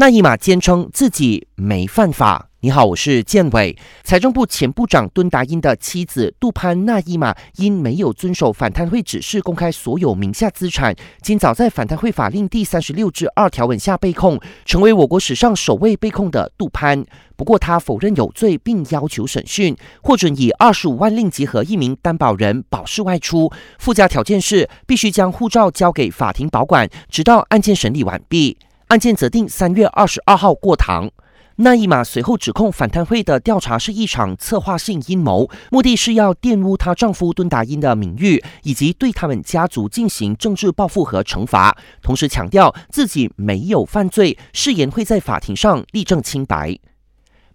那伊玛坚称自己没犯法。你好，我是建伟。财政部前部长敦达因的妻子杜潘纳伊玛因没有遵守反贪会指示公开所有名下资产，今早在反贪会法令第三十六至二条文下被控，成为我国史上首位被控的杜潘。不过他否认有罪，并要求审讯获准以二十五万令集合一名担保人保释外出，附加条件是必须将护照交给法庭保管，直到案件审理完毕。案件择定三月二十二号过堂。那一马随后指控反贪会的调查是一场策划性阴谋，目的是要玷污她丈夫敦达因的名誉，以及对他们家族进行政治报复和惩罚。同时强调自己没有犯罪，誓言会在法庭上立证清白。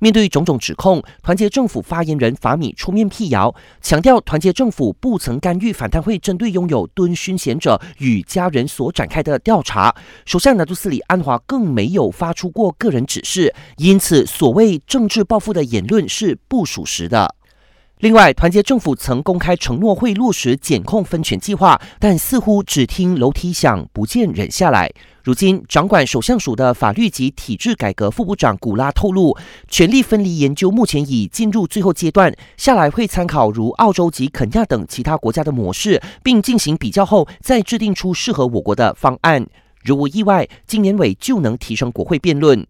面对种种指控，团结政府发言人法米出面辟谣，强调团结政府不曾干预反贪会针对拥有敦勋贤者与家人所展开的调查。首相拿督斯里安华更没有发出过个人指示，因此所谓政治报复的言论是不属实的。另外，团结政府曾公开承诺会落实检控分权计划，但似乎只听楼梯响，不见人下来。如今，掌管首相署的法律及体制改革副部长古拉透露，权力分离研究目前已进入最后阶段，下来会参考如澳洲及肯亚等其他国家的模式，并进行比较后，再制定出适合我国的方案。如无意外，今年尾就能提升国会辩论。